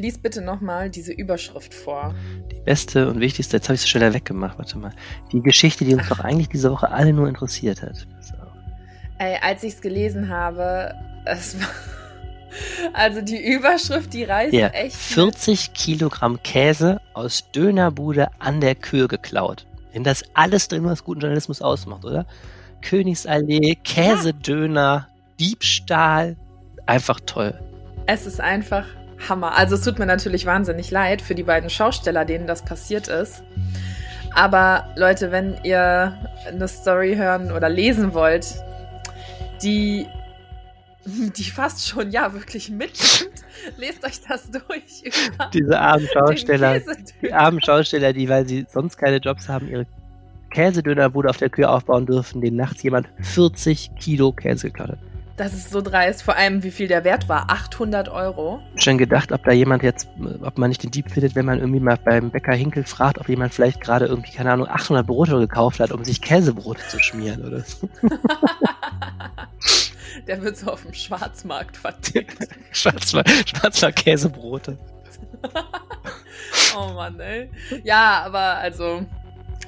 lies bitte nochmal diese Überschrift vor. Die beste und wichtigste, jetzt habe ich es schneller weggemacht, warte mal. Die Geschichte, die uns doch eigentlich diese Woche alle nur interessiert hat. Ey, als ich es gelesen habe, es war. Also die Überschrift, die reißt Ja, echt. 40 Kilogramm Käse aus Dönerbude an der Kür geklaut. Wenn das alles drin, was guten Journalismus ausmacht, oder? Königsallee, Käsedöner, Diebstahl. Einfach toll. Es ist einfach Hammer. Also es tut mir natürlich wahnsinnig leid für die beiden Schausteller, denen das passiert ist. Aber Leute, wenn ihr eine Story hören oder lesen wollt, die, die fast schon ja wirklich mitnimmt, lest euch das durch Diese armen den Schausteller, die armen Schausteller, die, weil sie sonst keine Jobs haben, ihre Käsedönerbude auf der Kür aufbauen dürfen, denen nachts jemand 40 Kilo Käse geklaut hat. Das ist so dreist. Vor allem, wie viel der Wert war. 800 Euro. Schon gedacht, ob da jemand jetzt, ob man nicht den Dieb findet, wenn man irgendwie mal beim Bäcker Hinkel fragt, ob jemand vielleicht gerade irgendwie, keine Ahnung, 800 Brote gekauft hat, um sich Käsebrote zu schmieren oder so. der wird so auf dem Schwarzmarkt vertickt. Schwarzer, Schwarzer Käsebrote. Oh Mann, ey. Ja, aber also,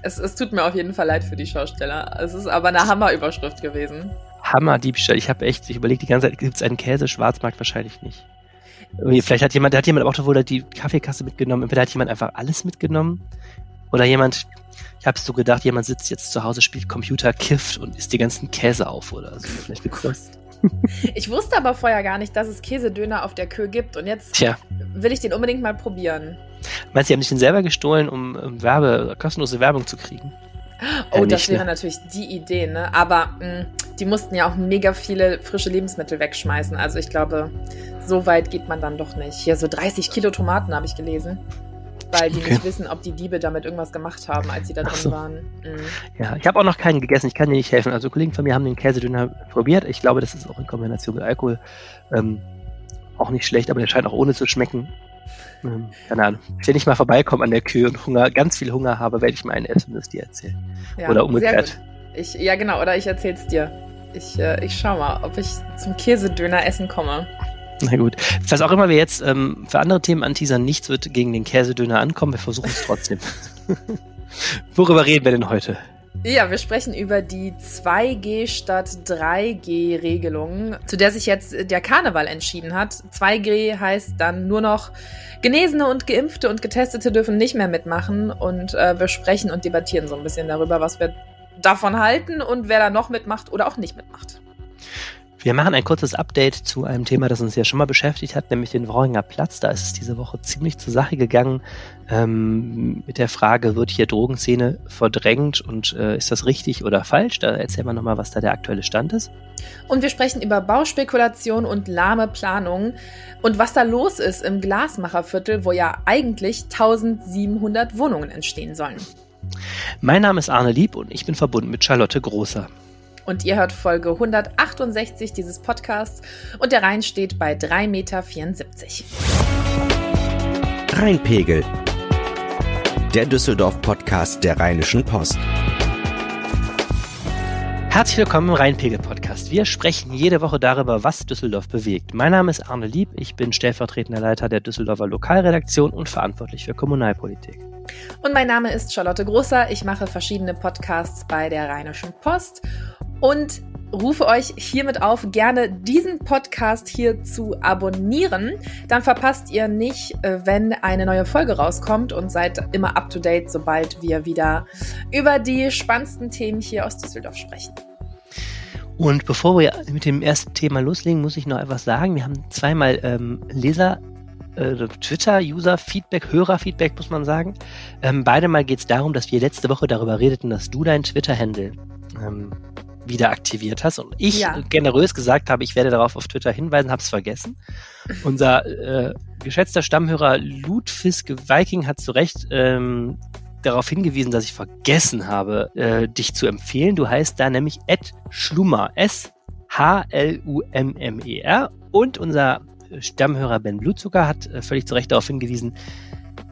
es, es tut mir auf jeden Fall leid für die Schausteller. Es ist aber eine Hammerüberschrift gewesen. Hammer-Diebstahl. Ich habe echt, ich überlege die ganze Zeit, gibt es einen Käse-Schwarzmarkt? Wahrscheinlich nicht. Irgendwie, vielleicht hat jemand, hat jemand Auto wohl die Kaffeekasse mitgenommen. Entweder hat jemand einfach alles mitgenommen oder jemand, ich habe so gedacht, jemand sitzt jetzt zu Hause, spielt Computer, kifft und isst die ganzen Käse auf oder so. Vielleicht das. Ich wusste aber vorher gar nicht, dass es Käsedöner auf der Kö gibt und jetzt Tja, will ich den unbedingt mal probieren. meinst du, die haben sich den selber gestohlen, um, um Werbe, kostenlose Werbung zu kriegen? Oh, Ja, das nicht, wäre ne? natürlich die Idee, ne? Aber mh, die mussten ja auch mega viele frische Lebensmittel wegschmeißen. Also ich glaube, so weit geht man dann doch nicht. Hier so 30 Kilo Tomaten habe ich gelesen. Weil die Okay. nicht wissen, ob die Diebe damit irgendwas gemacht haben, als sie da drin so. waren. Mhm. Ja, ich habe auch noch keinen gegessen, ich kann dir nicht helfen. Also Kollegen von mir haben den Käsedöner probiert. Ich glaube, das ist auch in Kombination mit Alkohol ähm, auch nicht schlecht, aber der scheint auch ohne zu schmecken. Ähm, keine Ahnung. Wenn ich mal vorbeikomme an der Kühe und Hunger, ganz viel Hunger habe, werde ich mal einen essen es dir erzählen. Ja, Oder umgekehrt. Ich, ja, genau, oder ich erzähl's dir. Ich, äh, ich schau mal, ob ich zum Käsedöner essen komme. Na gut. Was auch immer wir jetzt ähm, für andere Themen anteasern, nichts wird gegen den Käsedöner ankommen. Wir versuchen es trotzdem. Worüber reden wir denn heute? Ja, wir sprechen über die 2G statt 3G-Regelung, zu der sich jetzt der Karneval entschieden hat. 2G heißt dann nur noch, Genesene und Geimpfte und Getestete dürfen nicht mehr mitmachen. Und äh, wir sprechen und debattieren so ein bisschen darüber, was wir davon halten und wer da noch mitmacht oder auch nicht mitmacht. Wir machen ein kurzes Update zu einem Thema, das uns ja schon mal beschäftigt hat, nämlich den Worringer Platz. Da ist es diese Woche ziemlich zur Sache gegangen ähm, mit der Frage, wird hier Drogenszene verdrängt und äh, ist das richtig oder falsch? Da erzählen wir nochmal, was da der aktuelle Stand ist. Und wir sprechen über Bauspekulation und lahme Planung und was da los ist im Glasmacherviertel, wo ja eigentlich 1700 Wohnungen entstehen sollen. Mein Name ist Arne Lieb und ich bin verbunden mit Charlotte Großer. Und ihr hört Folge 168 dieses Podcasts und der Rhein steht bei 3,74 Meter. Rheinpegel. Der Düsseldorf-Podcast der Rheinischen Post. Herzlich willkommen im Rheinpegel-Podcast. Wir sprechen jede Woche darüber, was Düsseldorf bewegt. Mein Name ist Arne Lieb, ich bin stellvertretender Leiter der Düsseldorfer Lokalredaktion und verantwortlich für Kommunalpolitik. Und mein Name ist Charlotte Großer. Ich mache verschiedene Podcasts bei der Rheinischen Post und rufe euch hiermit auf, gerne diesen Podcast hier zu abonnieren. Dann verpasst ihr nicht, äh, wenn eine neue Folge rauskommt und seid immer up to date, sobald wir wieder über die spannendsten Themen hier aus Düsseldorf sprechen. Und bevor wir mit dem ersten Thema loslegen, muss ich noch etwas sagen. Wir haben zweimal ähm, Leser, äh, Twitter-User-Feedback, Hörer-Feedback, muss man sagen. Ähm, beide Mal geht es darum, dass wir letzte Woche darüber redeten, dass du dein Twitter-Handle ähm, wieder aktiviert hast und ich Ja. generös gesagt habe, ich werde darauf auf Twitter hinweisen, habe es vergessen. Unser äh, geschätzter Stammhörer Ludfisk Viking hat zu Recht ähm, darauf hingewiesen, dass ich vergessen habe, äh, dich zu empfehlen. Du heißt da nämlich Ed Schlummer. S-H-L-U-M-M-E-R. Und unser Stammhörer Ben Blutzucker hat äh, völlig zu Recht darauf hingewiesen,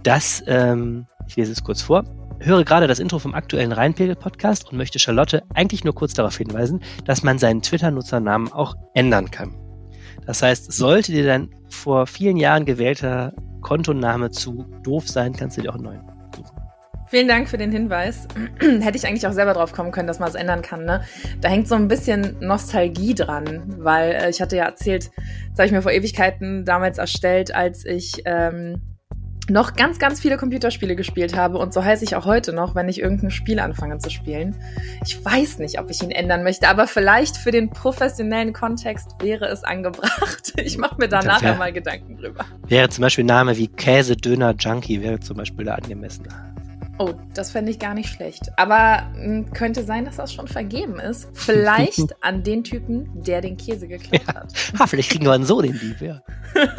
dass, ähm, ich lese es kurz vor, höre gerade das Intro vom aktuellen Rheinpegel-Podcast und möchte Charlotte eigentlich nur kurz darauf hinweisen, dass man seinen Twitter-Nutzernamen auch ändern kann. Das heißt, sollte dir dein vor vielen Jahren gewählter Kontoname zu doof sein, kannst du dir auch einen neuen. Vielen Dank für den Hinweis. Hätte ich eigentlich auch selber drauf kommen können, dass man es ändern kann. Ne? Da hängt so ein bisschen Nostalgie dran, weil äh, ich hatte ja erzählt, das habe ich mir vor Ewigkeiten damals erstellt, als ich ähm, noch ganz, ganz viele Computerspiele gespielt habe und so heiße ich auch heute noch, wenn ich irgendein Spiel anfange zu spielen. Ich weiß nicht, ob ich ihn ändern möchte, aber vielleicht für den professionellen Kontext wäre es angebracht. Ich mache mir da nachher mal Gedanken drüber. Wäre zum Beispiel Name wie Käse, Döner, Junkie wäre zum Beispiel da angemessen. Oh, das fände ich gar nicht schlecht. Aber mh, hm, könnte sein, dass das schon vergeben ist. Vielleicht an den Typen, der den Käse geklaut ja. hat. Ha, vielleicht kriegen wir dann so den Dieb, ja.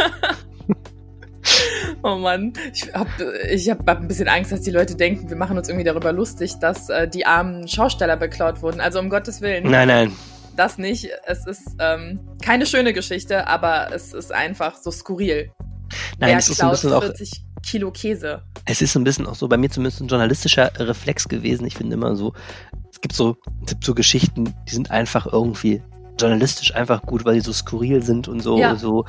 Oh Mann, ich habe ich hab ein bisschen Angst, dass die Leute denken, wir machen uns irgendwie darüber lustig, dass äh, die armen Schausteller beklaut wurden. Also um Gottes Willen. Nein, nein. Das nicht. Es ist ähm, keine schöne Geschichte, aber es ist einfach so skurril. Nein, Wer es ist ein bisschen 40 auch, Kilo Käse. Es ist ein bisschen auch so, bei mir zumindest ein journalistischer Reflex gewesen. Ich finde immer so, es gibt so, es gibt so Geschichten, die sind einfach irgendwie journalistisch einfach gut, weil die so skurril sind und so, ja. so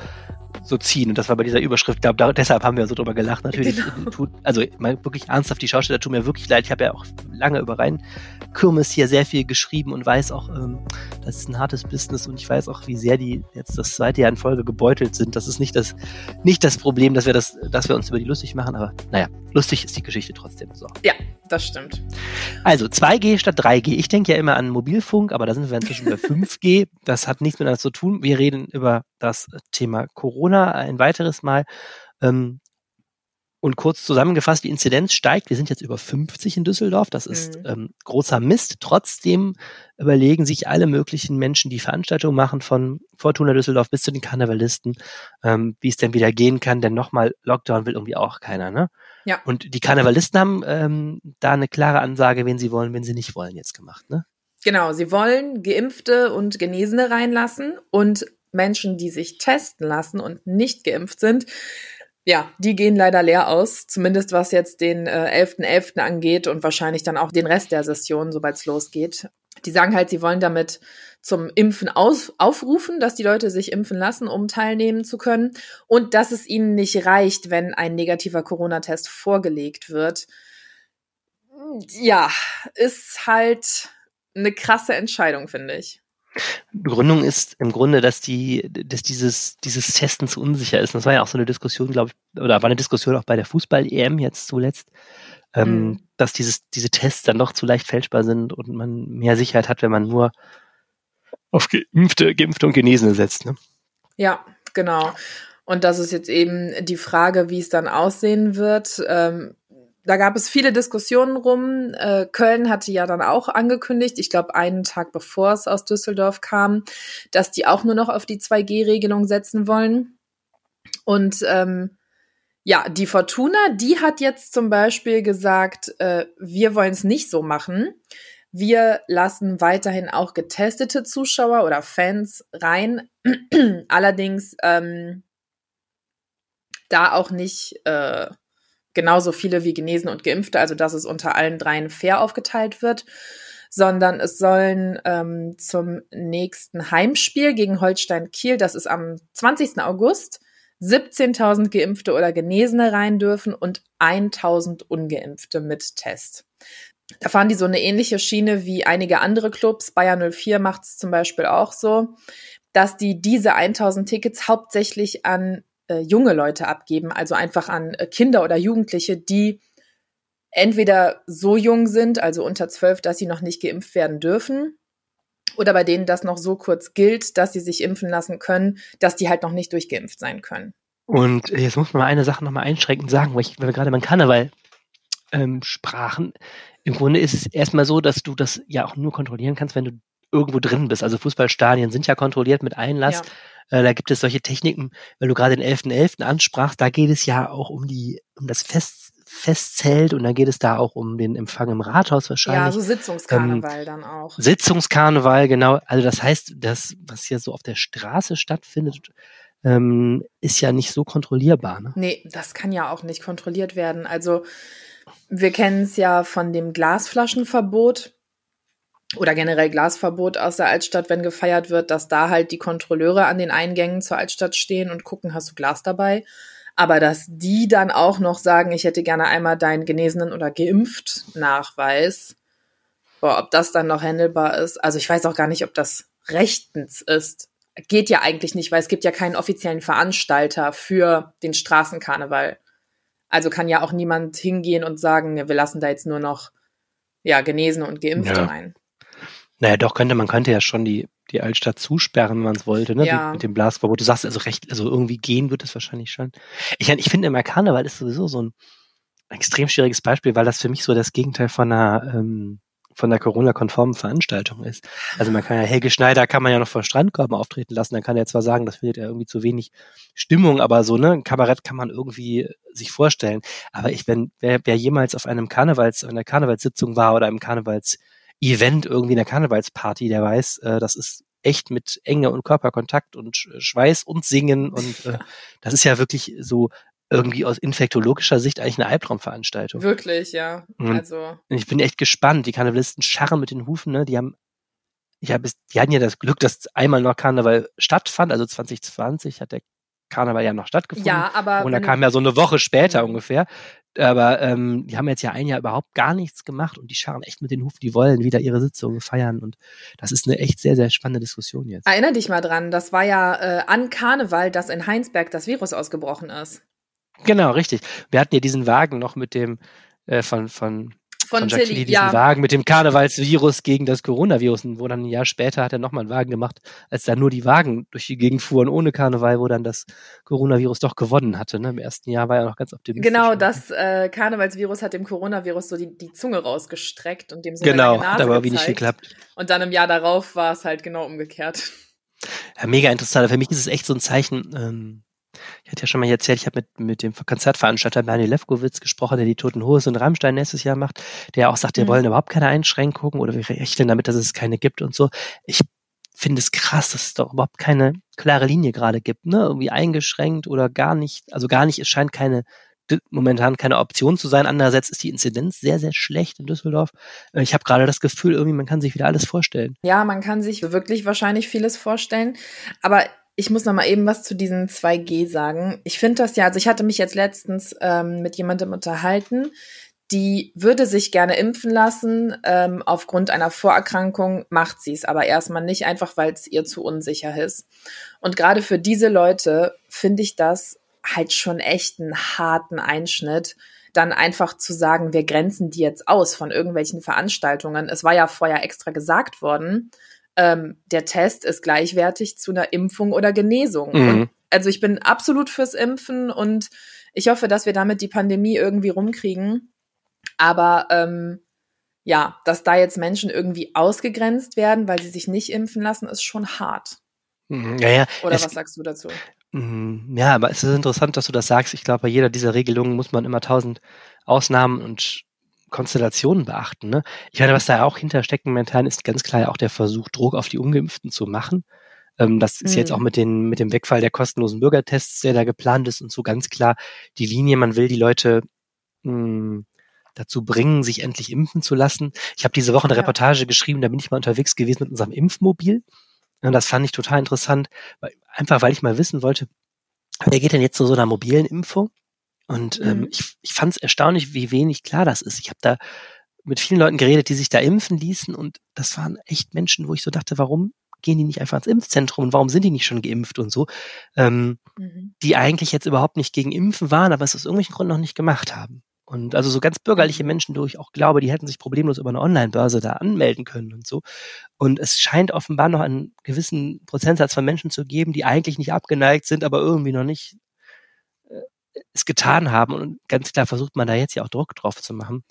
so ziehen. Und das war bei dieser Überschrift, glaube da, deshalb haben wir so drüber gelacht. Natürlich, genau. tut, also mal wirklich ernsthaft, die Schauspieler tun mir wirklich leid. Ich habe ja auch lange über Rhein Kirmes hier sehr viel geschrieben und weiß auch, ähm, das ist ein hartes Business und ich weiß auch, wie sehr die jetzt das zweite Jahr in Folge gebeutelt sind. Das ist nicht das, nicht das Problem, dass wir das, dass wir uns über die lustig machen, aber naja, lustig ist die Geschichte trotzdem so. Ja, das stimmt. Also 2G statt 3G. Ich denke ja immer an Mobilfunk, aber da sind wir inzwischen bei 5G. Das hat nichts miteinander zu tun. Wir reden über das Thema Corona ein weiteres Mal. Ähm, und kurz zusammengefasst, die Inzidenz steigt. Wir sind jetzt über 50 in Düsseldorf. Das ist mhm. ähm, großer Mist. Trotzdem überlegen sich alle möglichen Menschen, die Veranstaltungen machen, von Fortuna Düsseldorf bis zu den Karnevalisten, ähm, wie es denn wieder gehen kann. Denn nochmal, Lockdown will irgendwie auch keiner. Ne? Ja. Und die Karnevalisten haben ähm, da eine klare Ansage, wen sie wollen, wen sie nicht wollen, jetzt gemacht. Ne? Genau, sie wollen Geimpfte und Genesene reinlassen und Menschen, die sich testen lassen und nicht geimpft sind, ja, die gehen leider leer aus, zumindest was jetzt den äh, 11.11. .11. angeht und wahrscheinlich dann auch den Rest der Session, sobald es losgeht. Die sagen halt, sie wollen damit zum Impfen aus, aufrufen, dass die Leute sich impfen lassen, um teilnehmen zu können und dass es ihnen nicht reicht, wenn ein negativer Corona-Test vorgelegt wird. Ja, ist halt eine krasse Entscheidung, finde ich. Begründung ist im Grunde, dass die, dass dieses, dieses Testen zu unsicher ist. Und das war ja auch so eine Diskussion, glaube ich, oder war eine Diskussion auch bei der Fußball-EM jetzt zuletzt, ähm, mhm. dass dieses, diese Tests dann doch zu leicht fälschbar sind und man mehr Sicherheit hat, wenn man nur auf Geimpfte, Geimpfte und Genesene setzt. Ne? Ja, genau. Und das ist jetzt eben die Frage, wie es dann aussehen wird. Ähm, da gab es viele Diskussionen rum. Äh, Köln hatte ja dann auch angekündigt, ich glaube einen Tag bevor es aus Düsseldorf kam, dass die auch nur noch auf die 2G-Regelung setzen wollen. Und ähm, ja, die Fortuna, die hat jetzt zum Beispiel gesagt, äh, wir wollen es nicht so machen. Wir lassen weiterhin auch getestete Zuschauer oder Fans rein. Allerdings ähm, da auch nicht äh, genauso viele wie Genesen und Geimpfte, also dass es unter allen dreien fair aufgeteilt wird, sondern es sollen ähm, zum nächsten Heimspiel gegen Holstein Kiel, das ist am 20. August, 17.000 Geimpfte oder Genesene rein dürfen und 1.000 Ungeimpfte mit Test. Da fahren die so eine ähnliche Schiene wie einige andere Clubs. Bayern 04 macht es zum Beispiel auch so, dass die diese 1000 Tickets hauptsächlich an äh, junge Leute abgeben, also einfach an äh, Kinder oder Jugendliche, die entweder so jung sind, also unter zwölf, dass sie noch nicht geimpft werden dürfen, oder bei denen das noch so kurz gilt, dass sie sich impfen lassen können, dass die halt noch nicht durchgeimpft sein können. Und jetzt muss man mal eine Sache nochmal einschränkend sagen, weil, ich, weil wir gerade beim Karneval ähm, sprachen. Im Grunde ist es erstmal so, dass du das ja auch nur kontrollieren kannst, wenn du irgendwo drin bist. Also Fußballstadien sind ja kontrolliert mit Einlass. Ja. Äh, da gibt es solche Techniken, weil du gerade den 11.11. .11. ansprachst, da geht es ja auch um die, um das Fest, Festzelt und dann geht es da auch um den Empfang im Rathaus wahrscheinlich. Ja, so Sitzungskarneval ähm, dann auch. Sitzungskarneval, genau. Also das heißt, das, was hier so auf der Straße stattfindet, ähm, ist ja nicht so kontrollierbar. Ne? Nee, das kann ja auch nicht kontrolliert werden. Also wir kennen es ja von dem Glasflaschenverbot oder generell Glasverbot aus der Altstadt, wenn gefeiert wird, dass da halt die Kontrolleure an den Eingängen zur Altstadt stehen und gucken, hast du Glas dabei. Aber dass die dann auch noch sagen, ich hätte gerne einmal deinen genesenen oder geimpft Nachweis, boah, ob das dann noch handelbar ist. Also ich weiß auch gar nicht, ob das rechtens ist. Geht ja eigentlich nicht, weil es gibt ja keinen offiziellen Veranstalter für den Straßenkarneval. Also kann ja auch niemand hingehen und sagen, wir lassen da jetzt nur noch ja, Genesene und Geimpfte ja. rein. Naja, doch könnte, man könnte ja schon die, die Altstadt zusperren, wenn man es wollte, ne? Ja. mit dem Blasverbot. Du sagst also recht, also irgendwie gehen wird es wahrscheinlich schon. Ich, ich finde immer Karneval ist sowieso so ein extrem schwieriges Beispiel, weil das für mich so das Gegenteil von einer, ähm, von der Corona-konformen Veranstaltung ist. Also man kann ja Helge Schneider kann man ja noch vor Strandkörben auftreten lassen, dann kann er zwar sagen, das findet er irgendwie zu wenig Stimmung, aber so, ne, ein Kabarett kann man irgendwie sich vorstellen. Aber ich, wenn, wer, wer jemals auf einem Karnevals, einer Karnevalssitzung war oder einem Karnevals Event, irgendwie einer Karnevalsparty, der weiß, äh, das ist echt mit Enge und Körperkontakt und Schweiß und Singen und äh, das ist ja wirklich so irgendwie aus infektologischer Sicht eigentlich eine Albtraumveranstaltung. Wirklich, ja. Und also. Ich bin echt gespannt. Die Karnevalisten scharren mit den Hufen, ne? Die haben, ich habe, die hatten ja das Glück, dass einmal noch Karneval stattfand. Also 2020 hat der Karneval ja noch stattgefunden. Ja, aber. Und da kam ja so eine Woche später mhm. ungefähr. Aber ähm, die haben jetzt ja ein Jahr überhaupt gar nichts gemacht und die scharren echt mit den Hufen, die wollen wieder ihre Sitzungen feiern und das ist eine echt sehr, sehr spannende Diskussion jetzt. Erinner dich mal dran, das war ja äh, an Karneval, dass in Heinsberg das Virus ausgebrochen ist. Genau, richtig. Wir hatten ja diesen Wagen noch mit dem äh, von von von, von Tilly, diesen ja. Wagen mit dem Karnevalsvirus gegen das Coronavirus. Und wo dann ein Jahr später hat er nochmal einen Wagen gemacht, als da nur die Wagen durch die Gegend fuhren ohne Karneval, wo dann das Coronavirus doch gewonnen hatte. Ne? Im ersten Jahr war er noch ganz optimistisch. Genau, das äh, Karnevalsvirus hat dem Coronavirus so die, die Zunge rausgestreckt und dem so Genau, hat aber wie nicht geklappt. Und dann im Jahr darauf war es halt genau umgekehrt. Ja, mega interessant. Für mich ist es echt so ein Zeichen, ähm, ich hatte ja schon mal erzählt, ich habe mit, mit dem Konzertveranstalter Bernie Lefkowitz gesprochen, der die Toten Hose und Rammstein nächstes Jahr macht, der auch sagt, wir mhm. wollen überhaupt keine Einschränkungen oder wir rechnen damit, dass es keine gibt und so. Ich finde es krass, dass es doch überhaupt keine klare Linie gerade gibt, ne? Irgendwie eingeschränkt oder gar nicht, also gar nicht, es scheint keine momentan keine Option zu sein. Andererseits ist die Inzidenz sehr, sehr schlecht in Düsseldorf. Ich habe gerade das Gefühl, irgendwie man kann sich wieder alles vorstellen. Ja, man kann sich wirklich wahrscheinlich vieles vorstellen. Aber ich muss noch mal eben was zu diesen 2G sagen. Ich finde das ja, also ich hatte mich jetzt letztens ähm, mit jemandem unterhalten, die würde sich gerne impfen lassen. Ähm, aufgrund einer Vorerkrankung macht sie es aber erstmal nicht, einfach weil es ihr zu unsicher ist. Und gerade für diese Leute finde ich das halt schon echt einen harten Einschnitt, dann einfach zu sagen, wir grenzen die jetzt aus von irgendwelchen Veranstaltungen. Es war ja vorher extra gesagt worden, ähm, der Test ist gleichwertig zu einer Impfung oder Genesung. Mhm. Also ich bin absolut fürs Impfen und ich hoffe, dass wir damit die Pandemie irgendwie rumkriegen. Aber ähm, ja, dass da jetzt Menschen irgendwie ausgegrenzt werden, weil sie sich nicht impfen lassen, ist schon hart. Mhm, ja, ja. Oder was sagst du dazu? Mhm, ja, aber es ist interessant, dass du das sagst. Ich glaube, bei jeder dieser Regelungen muss man immer tausend Ausnahmen und Konstellationen beachten. Ne? Ich meine, was da auch hintersteckt momentan ist ganz klar auch der Versuch, Druck auf die Ungeimpften zu machen. Ähm, das ist mhm. jetzt auch mit, den, mit dem Wegfall der kostenlosen Bürgertests, der da geplant ist und so ganz klar die Linie, man will die Leute mh, hm, dazu bringen, sich endlich impfen zu lassen. Ich habe diese Woche eine ja. Reportage geschrieben, da bin ich mal unterwegs gewesen mit unserem Impfmobil. Und das fand ich total interessant, weil, einfach weil ich mal wissen wollte, wer geht denn jetzt zu so einer mobilen Impfung? Und ähm, mhm. ich, ich fand es erstaunlich, wie wenig klar das ist. Ich habe da mit vielen Leuten geredet, die sich da impfen ließen und das waren echt Menschen, wo ich so dachte, warum gehen die nicht einfach ins Impfzentrum und warum sind die nicht schon geimpft und so, ähm, mhm. die eigentlich jetzt überhaupt nicht gegen Impfen waren, aber es aus irgendwelchen Gründen noch nicht gemacht haben. Und also so ganz bürgerliche mhm. Menschen, wo ich auch glaube, die hätten sich problemlos über eine Online-Börse da anmelden können und so. Und es scheint offenbar noch einen gewissen Prozentsatz von Menschen zu geben, die eigentlich nicht abgeneigt sind, aber irgendwie noch nicht es getan haben und ganz klar versucht man da jetzt ja auch Druck drauf zu machen.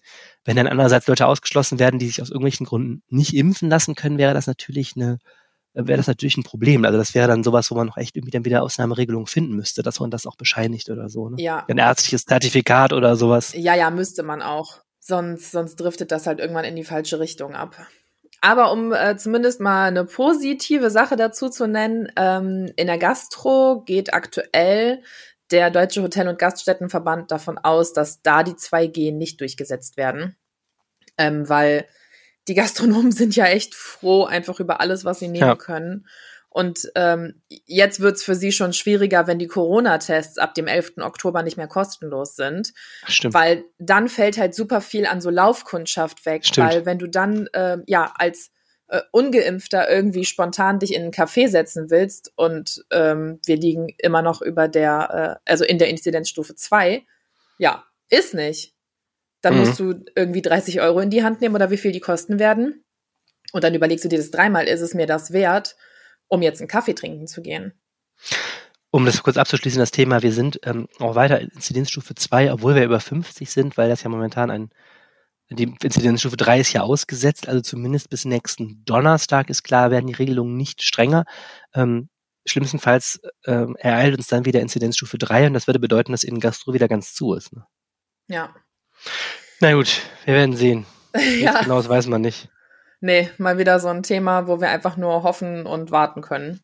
Wenn dann andererseits Leute ausgeschlossen werden, die sich aus irgendwelchen Gründen nicht impfen lassen können, wäre das natürlich eine wäre das natürlich ein Problem. Also das wäre dann sowas, wo man noch echt irgendwie dann wieder Ausnahmeregelungen finden müsste, dass man das auch bescheinigt oder so. Ne? Ja. Ein ärztliches Zertifikat oder sowas. Ja, ja, müsste man auch. Sonst, sonst driftet das halt irgendwann in die falsche Richtung ab. Aber um äh, zumindest mal eine positive Sache dazu zu nennen, ähm, in der Gastro geht aktuell der Deutsche Hotel- und Gaststättenverband davon aus, dass da die 2G nicht durchgesetzt werden, ähm, weil die Gastronomen sind ja echt froh einfach über alles, was sie nehmen ja. können. Und ähm, jetzt wird's für sie schon schwieriger, wenn die Corona-Tests ab dem 11. Oktober nicht mehr kostenlos sind. Stimmt. Weil dann fällt halt super viel an so Laufkundschaft weg. Stimmt. Weil wenn du dann äh, ja als äh, Ungeimpfter irgendwie spontan dich in einen Café setzen willst und ähm, wir liegen immer noch über der, äh, also in der Inzidenzstufe 2, ja, ist nicht. Dann Mhm. musst du irgendwie 30 Euro in die Hand nehmen oder wie viel die kosten werden. Und dann überlegst du dir das dreimal, ist es mir das wert, um jetzt einen Kaffee trinken zu gehen? Um das kurz abzuschließen, das Thema, wir sind ähm, auch weiter in Inzidenzstufe 2, obwohl wir über 50 sind, weil das ja momentan ein, die Inzidenzstufe 3 ist ja ausgesetzt, also zumindest bis nächsten Donnerstag ist klar, werden die Regelungen nicht strenger. Ähm, schlimmstenfalls ähm, ereilt uns dann wieder Inzidenzstufe 3 und das würde bedeuten, dass in Gastro wieder ganz zu ist. Ne? Ja. Na gut, wir werden sehen. ja. Genau, das weiß man nicht. Nee, mal wieder so ein Thema, wo wir einfach nur hoffen und warten können.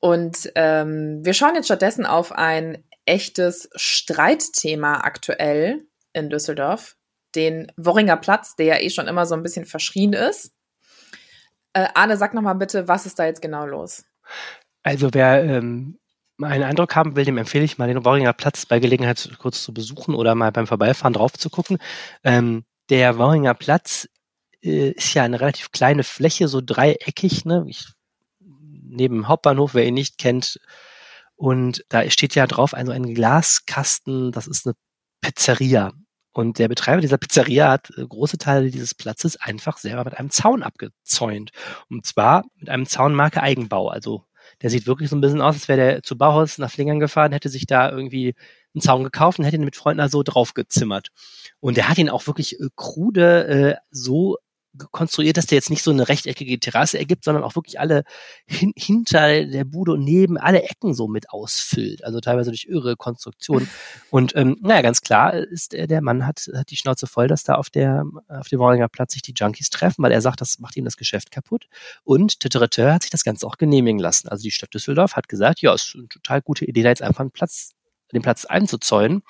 Und ähm, wir schauen jetzt stattdessen auf ein echtes Streitthema aktuell in Düsseldorf, den Worringer Platz, der ja eh schon immer so ein bisschen verschrien ist. Äh, Arne, sag noch mal bitte, was ist da jetzt genau los? Also wer ähm, einen Eindruck haben will, dem empfehle ich mal den Worringer Platz bei Gelegenheit kurz zu besuchen oder mal beim Vorbeifahren drauf zu gucken. Ähm, der Worringer Platz äh, ist ja eine relativ kleine Fläche, so dreieckig, ne? Ich, neben dem Hauptbahnhof, wer ihn nicht kennt. Und da steht ja drauf also ein Glaskasten, das ist eine Pizzeria. Und der Betreiber dieser Pizzeria hat äh, große Teile dieses Platzes einfach selber mit einem Zaun abgezäunt. Und zwar mit einem Zaunmarke Eigenbau. Also der sieht wirklich so ein bisschen aus, als wäre der zu Bauhaus nach Flingern gefahren, hätte sich da irgendwie einen Zaun gekauft und hätte ihn mit Freunden da so draufgezimmert. Und er hat ihn auch wirklich äh, krude äh, so konstruiert, dass der jetzt nicht so eine rechteckige Terrasse ergibt, sondern auch wirklich alle hin, hinter der Bude und neben alle Ecken so mit ausfüllt. Also teilweise durch irre Konstruktion. Und ähm, naja, ganz klar ist der, der Mann hat, hat die Schnauze voll, dass da auf der auf dem Worringer Platz sich die Junkies treffen, weil er sagt, das macht ihm das Geschäft kaputt. Und Tüttereteur hat sich das Ganze auch genehmigen lassen. Also die Stadt Düsseldorf hat gesagt, ja, ist eine total gute Idee, da jetzt einfach einen Platz, den Platz einzuzäunen,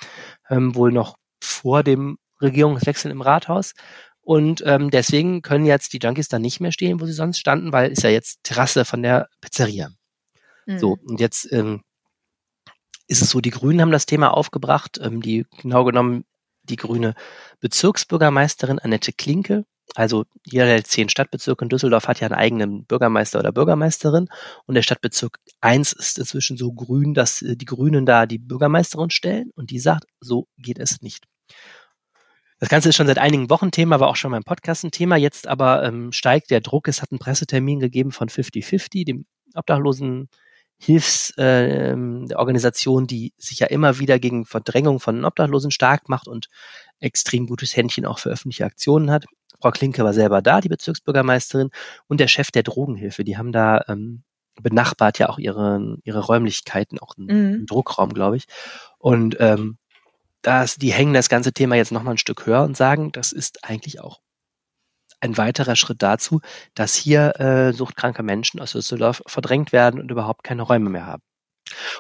ähm, wohl noch vor dem Regierungswechsel im Rathaus. Und ähm, deswegen können jetzt die Junkies da nicht mehr stehen, wo sie sonst standen, weil ist ja jetzt Terrasse von der Pizzeria. Mhm. So, und jetzt ähm, ist es so, die Grünen haben das Thema aufgebracht, ähm, die genau genommen die grüne Bezirksbürgermeisterin Annette Klinke. Also jeder der zehn Stadtbezirke in Düsseldorf hat ja einen eigenen Bürgermeister oder Bürgermeisterin. Und der Stadtbezirk 1 ist inzwischen so grün, dass äh, die Grünen da die Bürgermeisterin stellen. Und die sagt, so geht es nicht. Das Ganze ist schon seit einigen Wochen Thema, war auch schon beim Podcast ein Thema. Jetzt aber ähm, steigt der Druck. Es hat einen Pressetermin gegeben von 50-50, dem Obdachlosen Hilfsorganisation, äh, Organisation, die sich ja immer wieder gegen Verdrängung von Obdachlosen stark macht und extrem gutes Händchen auch für öffentliche Aktionen hat. Frau Klinke war selber da, die Bezirksbürgermeisterin und der Chef der Drogenhilfe. Die haben da ähm, benachbart ja auch ihre, ihre Räumlichkeiten, auch einen, Mhm. einen Druckraum, glaube ich. Und ähm, das, die hängen das ganze Thema jetzt nochmal ein Stück höher und sagen, das ist eigentlich auch ein weiterer Schritt dazu, dass hier äh, suchtkranke Menschen aus Düsseldorf verdrängt werden und überhaupt keine Räume mehr haben.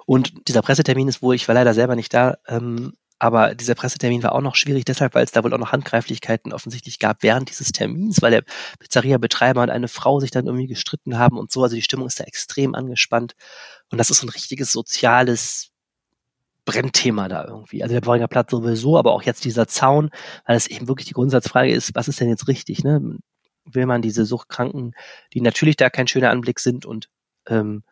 Und dieser Pressetermin ist wohl, ich war leider selber nicht da, ähm, aber dieser Pressetermin war auch noch schwierig, deshalb, weil es da wohl auch noch Handgreiflichkeiten offensichtlich gab während dieses Termins, weil der Pizzeria-Betreiber und eine Frau sich dann irgendwie gestritten haben und so. Also die Stimmung ist da extrem angespannt. Und das ist ein richtiges soziales Brennthema da irgendwie. Also der Worringer Platz sowieso, aber auch jetzt dieser Zaun, weil es eben wirklich die Grundsatzfrage ist, was ist denn jetzt richtig, ne? Will man diese Suchtkranken, die natürlich da kein schöner Anblick sind und ähm,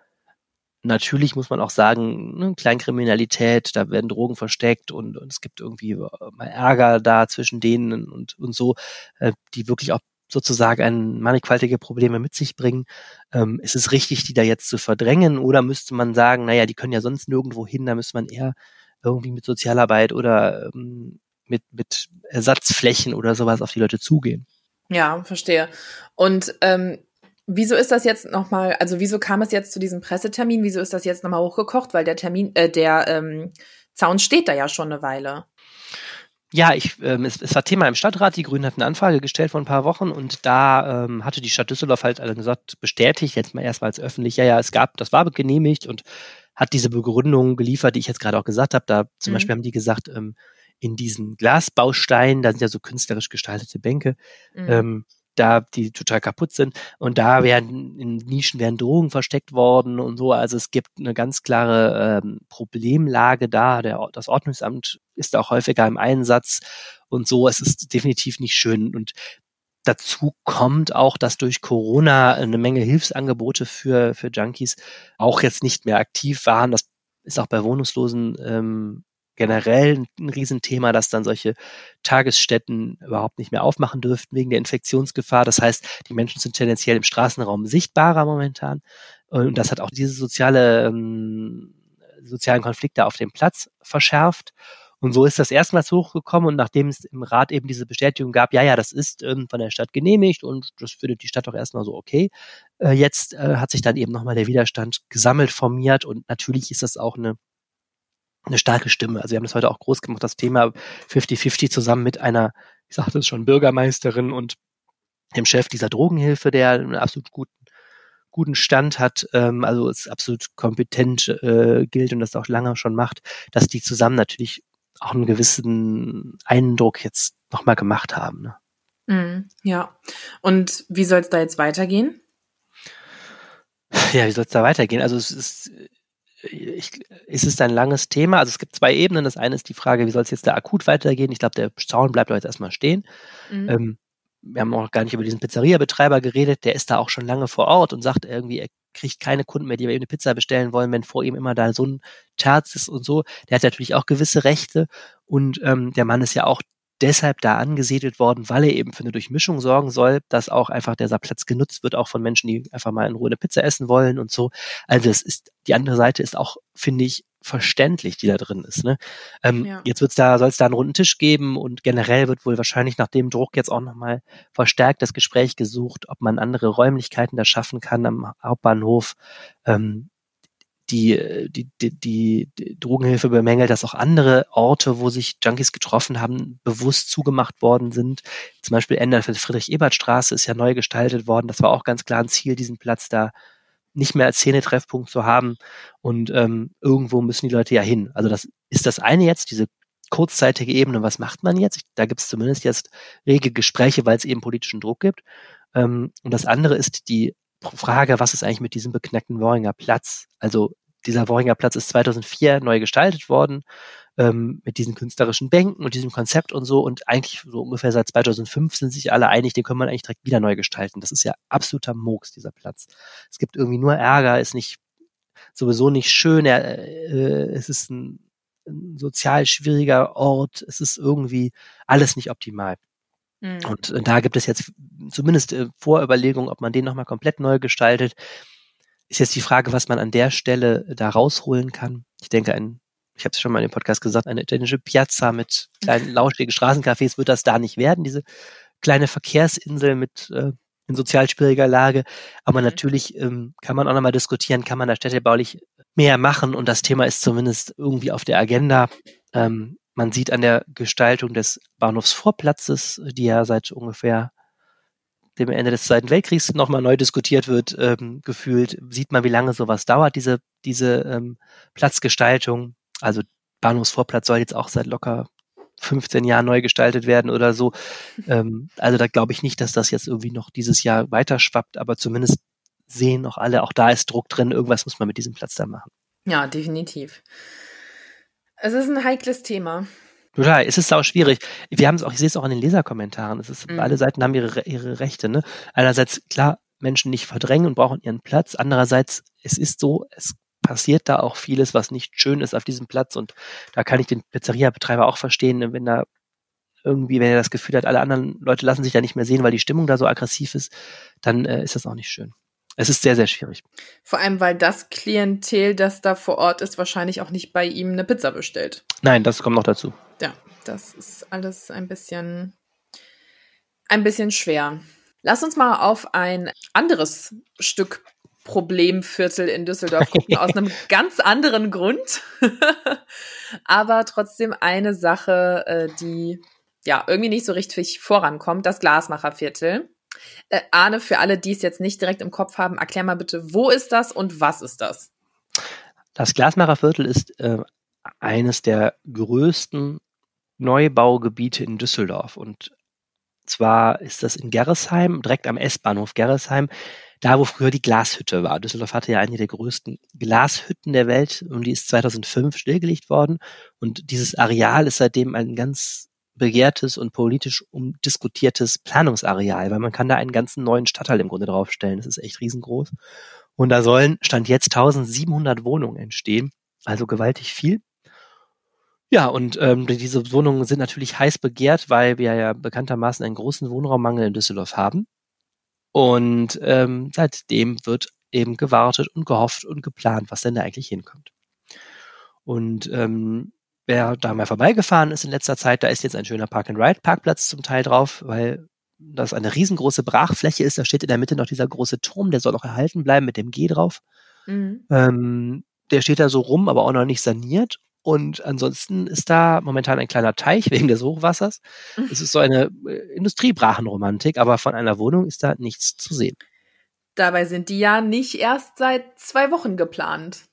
natürlich muss man auch sagen, ne, Kleinkriminalität, da werden Drogen versteckt und, und es gibt irgendwie äh, mal Ärger da zwischen denen und, und so, äh, die wirklich auch sozusagen ein mannigfaltige Probleme mit sich bringen. Ähm, ist es richtig, die da jetzt zu verdrängen oder müsste man sagen, naja, die können ja sonst nirgendwo hin, da müsste man eher irgendwie mit Sozialarbeit oder ähm, mit, mit Ersatzflächen oder sowas auf die Leute zugehen. Ja, verstehe. Und ähm, wieso ist das jetzt nochmal, also wieso kam es jetzt zu diesem Pressetermin? Wieso ist das jetzt nochmal hochgekocht? Weil der Termin, äh, der ähm, Zaun steht da ja schon eine Weile. Ja, ich, ähm, es, es war Thema im Stadtrat. Die Grünen hatten eine Anfrage gestellt vor ein paar Wochen und da ähm, hatte die Stadt Düsseldorf halt also gesagt, bestätigt, jetzt mal erstmals öffentlich, ja, ja, es gab, das war genehmigt und hat diese Begründung geliefert, die ich jetzt gerade auch gesagt habe. Da zum Mhm. Beispiel haben die gesagt, ähm, in diesen Glasbausteinen, da sind ja so künstlerisch gestaltete Bänke, Mhm. ähm, da die total kaputt sind und da werden in Nischen werden Drogen versteckt worden und so. Also es gibt eine ganz klare ähm, Problemlage da. Der, das Ordnungsamt ist auch häufiger im Einsatz und so. Es ist definitiv nicht schön und Dazu kommt auch, dass durch Corona eine Menge Hilfsangebote für, für Junkies auch jetzt nicht mehr aktiv waren. Das ist auch bei Wohnungslosen ähm, generell ein Riesenthema, dass dann solche Tagesstätten überhaupt nicht mehr aufmachen dürften wegen der Infektionsgefahr. Das heißt, die Menschen sind tendenziell im Straßenraum sichtbarer momentan. Und das hat auch diese soziale, ähm, sozialen Konflikte auf dem Platz verschärft. Und so ist das erstmals hochgekommen und nachdem es im Rat eben diese Bestätigung gab, ja, ja, das ist ähm, von der Stadt genehmigt und das findet die Stadt auch erstmal so okay. Äh, jetzt äh, hat sich dann eben nochmal der Widerstand gesammelt, formiert und natürlich ist das auch eine eine starke Stimme. Also wir haben das heute auch groß gemacht, das Thema 50-50 zusammen mit einer, ich sagte es schon, Bürgermeisterin und dem Chef dieser Drogenhilfe, der einen absolut guten, guten Stand hat, ähm, also es absolut kompetent äh, gilt und das auch lange schon macht, dass die zusammen natürlich auch einen gewissen Eindruck jetzt nochmal gemacht haben. Ne? Mm, ja. Und wie soll es da jetzt weitergehen? Ja, wie soll es da weitergehen? Also es ist ich, es ist ein langes Thema. Also es gibt zwei Ebenen. Das eine ist die Frage, wie soll es jetzt da akut weitergehen? Ich glaube, der Zaun bleibt doch jetzt erstmal stehen. Mhm. Ähm, wir haben auch gar nicht über diesen Pizzeria-Betreiber geredet. Der ist da auch schon lange vor Ort und sagt irgendwie, er kriegt keine Kunden mehr, die bei ihm eine Pizza bestellen wollen, wenn vor ihm immer da so ein Terz ist und so. Der hat natürlich auch gewisse Rechte und ähm, der Mann ist ja auch deshalb da angesiedelt worden, weil er eben für eine Durchmischung sorgen soll, dass auch einfach dieser Platz genutzt wird, auch von Menschen, die einfach mal in Ruhe eine Pizza essen wollen und so. Also das ist, die andere Seite ist auch, finde ich, verständlich, die da drin ist. Ne? Ähm, ja. Jetzt wird's da, soll es da einen runden Tisch geben und generell wird wohl wahrscheinlich nach dem Druck jetzt auch nochmal verstärkt das Gespräch gesucht, ob man andere Räumlichkeiten da schaffen kann am Hauptbahnhof. Ähm, die, die, die, die, Drogenhilfe bemängelt, dass auch andere Orte, wo sich Junkies getroffen haben, bewusst zugemacht worden sind. Zum Beispiel Ende der Friedrich-Ebert-Straße ist ja neu gestaltet worden. Das war auch ganz klar ein Ziel, diesen Platz da nicht mehr als Szenetreffpunkt zu haben. Und ähm, irgendwo müssen die Leute ja hin. Also das ist das eine jetzt, diese kurzzeitige Ebene. Was macht man jetzt? Da gibt es zumindest jetzt rege Gespräche, weil es eben politischen Druck gibt. Ähm, und das andere ist die Frage, was ist eigentlich mit diesem beknackten Worringer Platz? Also dieser Worringer Platz ist 2004 neu gestaltet worden ähm, mit diesen künstlerischen Bänken und diesem Konzept und so und eigentlich so ungefähr seit 2005 sind sich alle einig, den können wir eigentlich direkt wieder neu gestalten. Das ist ja absoluter Murks, dieser Platz. Es gibt irgendwie nur Ärger, ist nicht sowieso nicht schön, er, äh, es ist ein, ein sozial schwieriger Ort, es ist irgendwie alles nicht optimal. Mhm. Und, und da gibt es jetzt zumindest äh, Vorüberlegungen, ob man den nochmal komplett neu gestaltet. Ist jetzt die Frage, was man an der Stelle da rausholen kann. Ich denke, ein, ich habe es schon mal in dem Podcast gesagt, eine italienische Piazza mit kleinen lauschigen Straßencafés wird das da nicht werden, diese kleine Verkehrsinsel mit äh, in sozial schwieriger Lage. Aber mhm. natürlich ähm, kann man auch nochmal diskutieren, kann man da städtebaulich mehr machen und das Thema ist zumindest irgendwie auf der Agenda. Ähm, man sieht an der Gestaltung des Bahnhofsvorplatzes, die ja seit ungefähr dem Ende des Zweiten Weltkriegs nochmal neu diskutiert wird, ähm, gefühlt, sieht man, wie lange sowas dauert, diese, diese ähm, Platzgestaltung. Also Bahnhofsvorplatz soll jetzt auch seit locker 15 Jahren neu gestaltet werden oder so. Ähm, also da glaube ich nicht, dass das jetzt irgendwie noch dieses Jahr weiter schwappt, aber zumindest sehen noch alle, auch da ist Druck drin, irgendwas muss man mit diesem Platz da machen. Ja, definitiv. Es ist ein heikles Thema. Total, es ist auch schwierig. Wir haben es auch, ich sehe es auch in den Leserkommentaren. Es ist, mhm. alle Seiten haben ihre, ihre Rechte. Ne? Einerseits, klar, Menschen nicht verdrängen und brauchen ihren Platz. Andererseits, es ist so, es passiert da auch vieles, was nicht schön ist auf diesem Platz. Und da kann ich den Pizzeria-Betreiber auch verstehen, wenn da irgendwie, wenn er das Gefühl hat, alle anderen Leute lassen sich da nicht mehr sehen, weil die Stimmung da so aggressiv ist, dann äh, ist das auch nicht schön. Es ist sehr, sehr schwierig. Vor allem, weil das Klientel, das da vor Ort ist, wahrscheinlich auch nicht bei ihm eine Pizza bestellt. Nein, das kommt noch dazu. Ja, das ist alles ein bisschen, ein bisschen schwer. Lass uns mal auf ein anderes Stück Problemviertel in Düsseldorf gucken, aus einem ganz anderen Grund. Aber trotzdem eine Sache, äh, die ja irgendwie nicht so richtig vorankommt, das Glasmacherviertel. Äh, Arne, für alle, die es jetzt nicht direkt im Kopf haben, erklär mal bitte, wo ist das und was ist das? Das Glasmacherviertel ist äh, eines der größten Neubaugebiete in Düsseldorf und zwar ist das in Gerresheim, direkt am S-Bahnhof Gerresheim, da wo früher die Glashütte war. Düsseldorf hatte ja eine der größten Glashütten der Welt und die ist 2005 stillgelegt worden. Und dieses Areal ist seitdem ein ganz begehrtes und politisch umdiskutiertes Planungsareal, weil man kann da einen ganzen neuen Stadtteil im Grunde draufstellen. Das ist echt riesengroß. Und da sollen Stand jetzt 1700 Wohnungen entstehen, also gewaltig viel. Ja, und ähm, diese Wohnungen sind natürlich heiß begehrt, weil wir ja bekanntermaßen einen großen Wohnraummangel in Düsseldorf haben. Und ähm, seitdem wird eben gewartet und gehofft und geplant, was denn da eigentlich hinkommt. Und ähm, wer da mal vorbeigefahren ist in letzter Zeit, da ist jetzt ein schöner Park-and-Ride-Parkplatz zum Teil drauf, weil das eine riesengroße Brachfläche ist. Da steht in der Mitte noch dieser große Turm, der soll noch erhalten bleiben mit dem G drauf. Mhm. Ähm, der steht da so rum, aber auch noch nicht saniert. Und ansonsten ist da momentan ein kleiner Teich wegen des Hochwassers. Es ist so eine äh, Industriebrachenromantik, aber von einer Wohnung ist da nichts zu sehen. Dabei sind die ja nicht erst seit zwei Wochen geplant.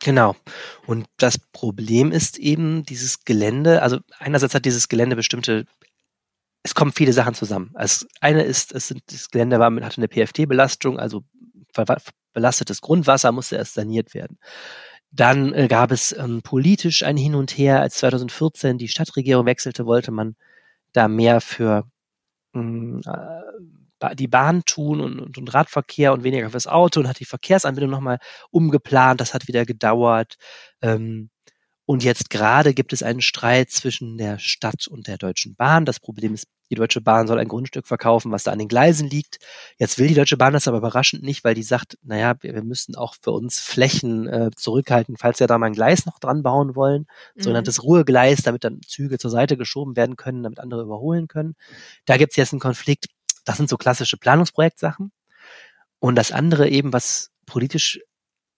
Genau. Und das Problem ist eben dieses Gelände, also einerseits hat dieses Gelände bestimmte, es kommen viele Sachen zusammen. Das eine ist, es sind, das Gelände war, hatte eine PFT-Belastung, also belastetes Grundwasser musste erst saniert werden. Dann äh, gab es ähm, politisch ein Hin und Her, als 2014 die Stadtregierung wechselte, wollte man da mehr für mh, hm, äh, die Bahn tun und, und, und, Radverkehr und weniger fürs Auto und hat die Verkehrsanbindung nochmal umgeplant. Das hat wieder gedauert. Ähm, und jetzt gerade gibt es einen Streit zwischen der Stadt und der Deutschen Bahn. Das Problem ist, die Deutsche Bahn soll ein Grundstück verkaufen, was da an den Gleisen liegt. Jetzt will die Deutsche Bahn das aber überraschend nicht, weil die sagt, naja, wir müssen auch für uns Flächen äh, zurückhalten, falls wir da mal ein Gleis noch dran bauen wollen. Mhm. Sogenanntes Ruhegleis, damit dann Züge zur Seite geschoben werden können, damit andere überholen können. Da gibt es jetzt einen Konflikt. Das sind so klassische Planungsprojektsachen. Und das andere eben, was politisch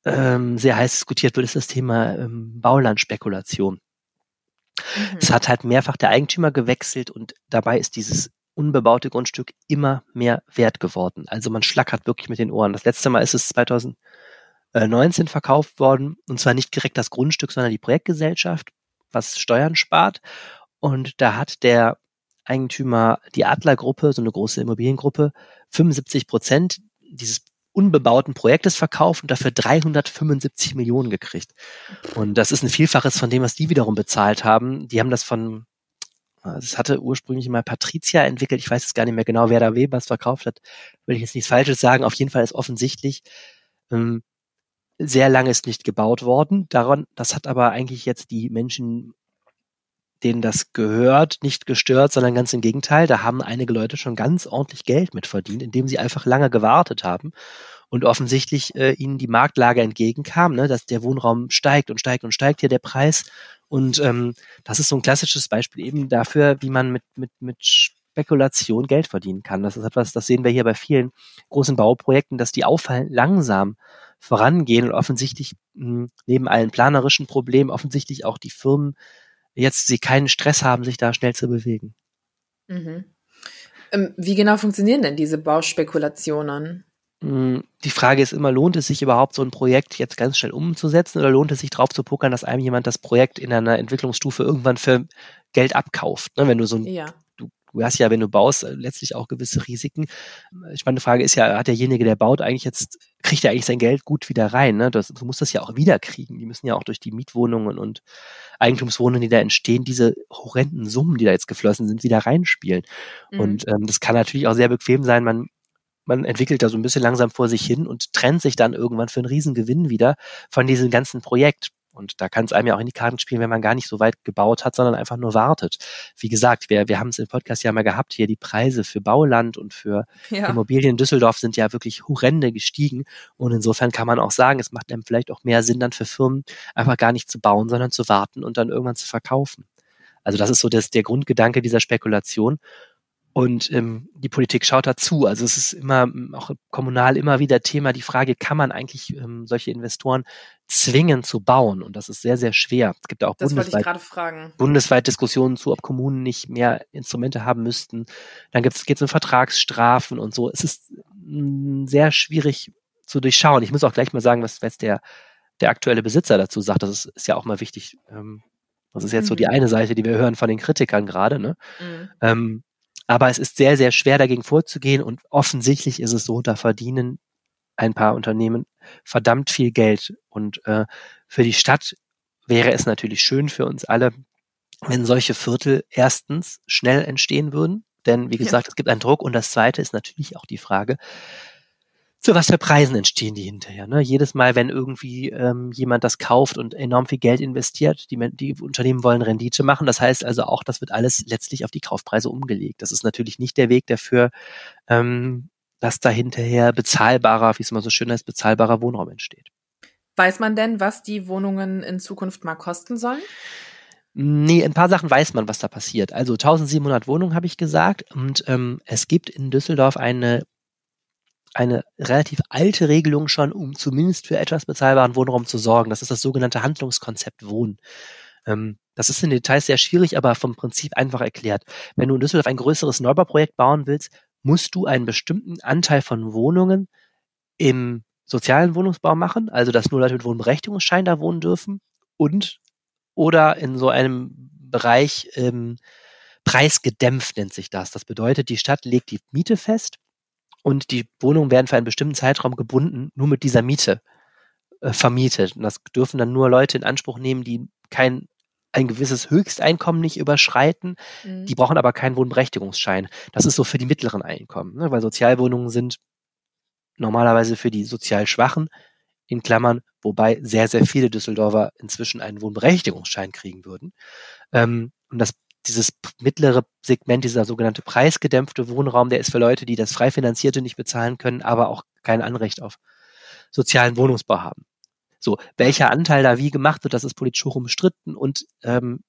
ähm, sehr heiß diskutiert wird, ist das Thema ähm, Baulandspekulation. Mhm. Es hat halt mehrfach der Eigentümer gewechselt und dabei ist dieses unbebaute Grundstück immer mehr wert geworden. Also man schlackert wirklich mit den Ohren. Das letzte Mal ist es 2019 verkauft worden und zwar nicht direkt das Grundstück, sondern die Projektgesellschaft, was Steuern spart. Und da hat der Eigentümer, die Adlergruppe, so eine große Immobiliengruppe, 75 Prozent dieses unbebauten Projektes verkauft und dafür 375 Millionen gekriegt. Und das ist ein Vielfaches von dem, was die wiederum bezahlt haben. Die haben das von, das hatte ursprünglich mal Patricia entwickelt. Ich weiß jetzt gar nicht mehr genau, wer da Webers verkauft hat. Will ich jetzt nichts Falsches sagen. Auf jeden Fall ist offensichtlich, ähm, sehr lange ist nicht gebaut worden. Daran, das hat aber eigentlich jetzt die Menschen denen das gehört, nicht gestört, sondern ganz im Gegenteil. Da haben einige Leute schon ganz ordentlich Geld mit verdient, indem sie einfach lange gewartet haben und offensichtlich äh, ihnen die Marktlage entgegenkam, ne, dass der Wohnraum steigt und steigt und steigt hier der Preis. Und ähm, das ist so ein klassisches Beispiel eben dafür, wie man mit, mit, mit Spekulation Geld verdienen kann. Das ist etwas, das sehen wir hier bei vielen großen Bauprojekten, dass die auffallend langsam vorangehen und offensichtlich mh, neben allen planerischen Problemen offensichtlich auch die Firmen jetzt sie keinen Stress haben, sich da schnell zu bewegen. Mhm. Ähm, wie genau funktionieren denn diese Bauspekulationen? Hm, die Frage ist immer, lohnt es sich überhaupt, so ein Projekt jetzt ganz schnell umzusetzen oder lohnt es sich drauf zu pokern, dass einem jemand das Projekt in einer Entwicklungsstufe irgendwann für Geld abkauft? Ne, wenn du so ein ja du hast ja, wenn du baust, äh, letztlich auch gewisse Risiken. Spannende Frage ist ja, hat derjenige, der baut, eigentlich jetzt, kriegt er eigentlich sein Geld gut wieder rein? Ne? Das, du musst das ja auch wiederkriegen. Die müssen ja auch durch die Mietwohnungen und Eigentumswohnungen, die da entstehen, diese horrenden Summen, die da jetzt geflossen sind, wieder reinspielen. Mhm. Und ähm, das kann natürlich auch sehr bequem sein. Man man entwickelt da so ein bisschen langsam vor sich hin und trennt sich dann irgendwann für einen Riesengewinn wieder von diesem ganzen Projekt. Und da kann es einem ja auch in die Karten spielen, wenn man gar nicht so weit gebaut hat, sondern einfach nur wartet. Wie gesagt, wir, wir haben es im Podcast ja mal gehabt, hier die Preise für Bauland und für ja. Immobilien in Düsseldorf sind ja wirklich horrende gestiegen. Und insofern kann man auch sagen, es macht einem vielleicht auch mehr Sinn dann für Firmen, einfach gar nicht zu bauen, sondern zu warten und dann irgendwann zu verkaufen. Also das ist so das, der Grundgedanke dieser Spekulation. Und ähm, die Politik schaut dazu. Also es ist immer, auch kommunal immer wieder Thema, die Frage, kann man eigentlich ähm, solche Investoren zwingen zu bauen? Und das ist sehr, sehr schwer. Es gibt auch bundesweit, bundesweit Diskussionen zu, ob Kommunen nicht mehr Instrumente haben müssten. Dann geht es um Vertragsstrafen und so. Es ist mh, sehr schwierig zu durchschauen. Ich muss auch gleich mal sagen, was jetzt der, der aktuelle Besitzer dazu sagt. Das ist, ist ja auch mal wichtig. Ähm, das ist jetzt mhm. so die mhm. eine Seite, die wir hören von den Kritikern gerade. Ne? Mhm. Ähm, Aber es ist sehr, sehr schwer dagegen vorzugehen und offensichtlich ist es so, da verdienen ein paar Unternehmen verdammt viel Geld. Und äh, für die Stadt wäre es natürlich schön für uns alle, wenn solche Viertel erstens schnell entstehen würden. Denn wie gesagt, ja. es gibt einen Druck. Und das Zweite ist natürlich auch die Frage, zu was für Preisen entstehen die hinterher. Ne? Jedes Mal, wenn irgendwie ähm, jemand das kauft und enorm viel Geld investiert, die, die Unternehmen wollen Rendite machen. Das heißt also auch, das wird alles letztlich auf die Kaufpreise umgelegt. Das ist natürlich nicht der Weg dafür, ähm, dass da hinterher bezahlbarer, wie es immer so schön heißt, bezahlbarer Wohnraum entsteht. Weiß man denn, was die Wohnungen in Zukunft mal kosten sollen? Nee, ein paar Sachen weiß man, was da passiert. Also 1700 Wohnungen habe ich gesagt und ähm, es gibt in Düsseldorf eine eine relativ alte Regelung schon, um zumindest für etwas bezahlbaren Wohnraum zu sorgen. Das ist das sogenannte Handlungskonzept Wohnen. Ähm, das ist in Details sehr schwierig, aber vom Prinzip einfach erklärt. Wenn du in Düsseldorf ein größeres Neubauprojekt bauen willst, musst du einen bestimmten Anteil von Wohnungen im sozialen Wohnungsbau machen, also dass nur Leute mit Wohnberechtigungsschein da wohnen dürfen und oder in so einem Bereich ähm, preisgedämpft nennt sich das. Das bedeutet, die Stadt legt die Miete fest und die Wohnungen werden für einen bestimmten Zeitraum gebunden, nur mit dieser Miete äh, vermietet. Und das dürfen dann nur Leute in Anspruch nehmen, die kein ein gewisses Höchsteinkommen nicht überschreiten. Mhm. Die brauchen aber keinen Wohnberechtigungsschein. Das ist so für die mittleren Einkommen, ne? weil Sozialwohnungen sind normalerweise für die sozial Schwachen, in Klammern, wobei sehr, sehr viele Düsseldorfer inzwischen einen Wohnberechtigungsschein kriegen würden. Ähm, und das dieses mittlere Segment, dieser sogenannte preisgedämpfte Wohnraum, der ist für Leute, die das frei finanzierte nicht bezahlen können, aber auch kein Anrecht auf sozialen Wohnungsbau haben. So, welcher Anteil da wie gemacht wird, das ist politisch hoch umstritten und ähm,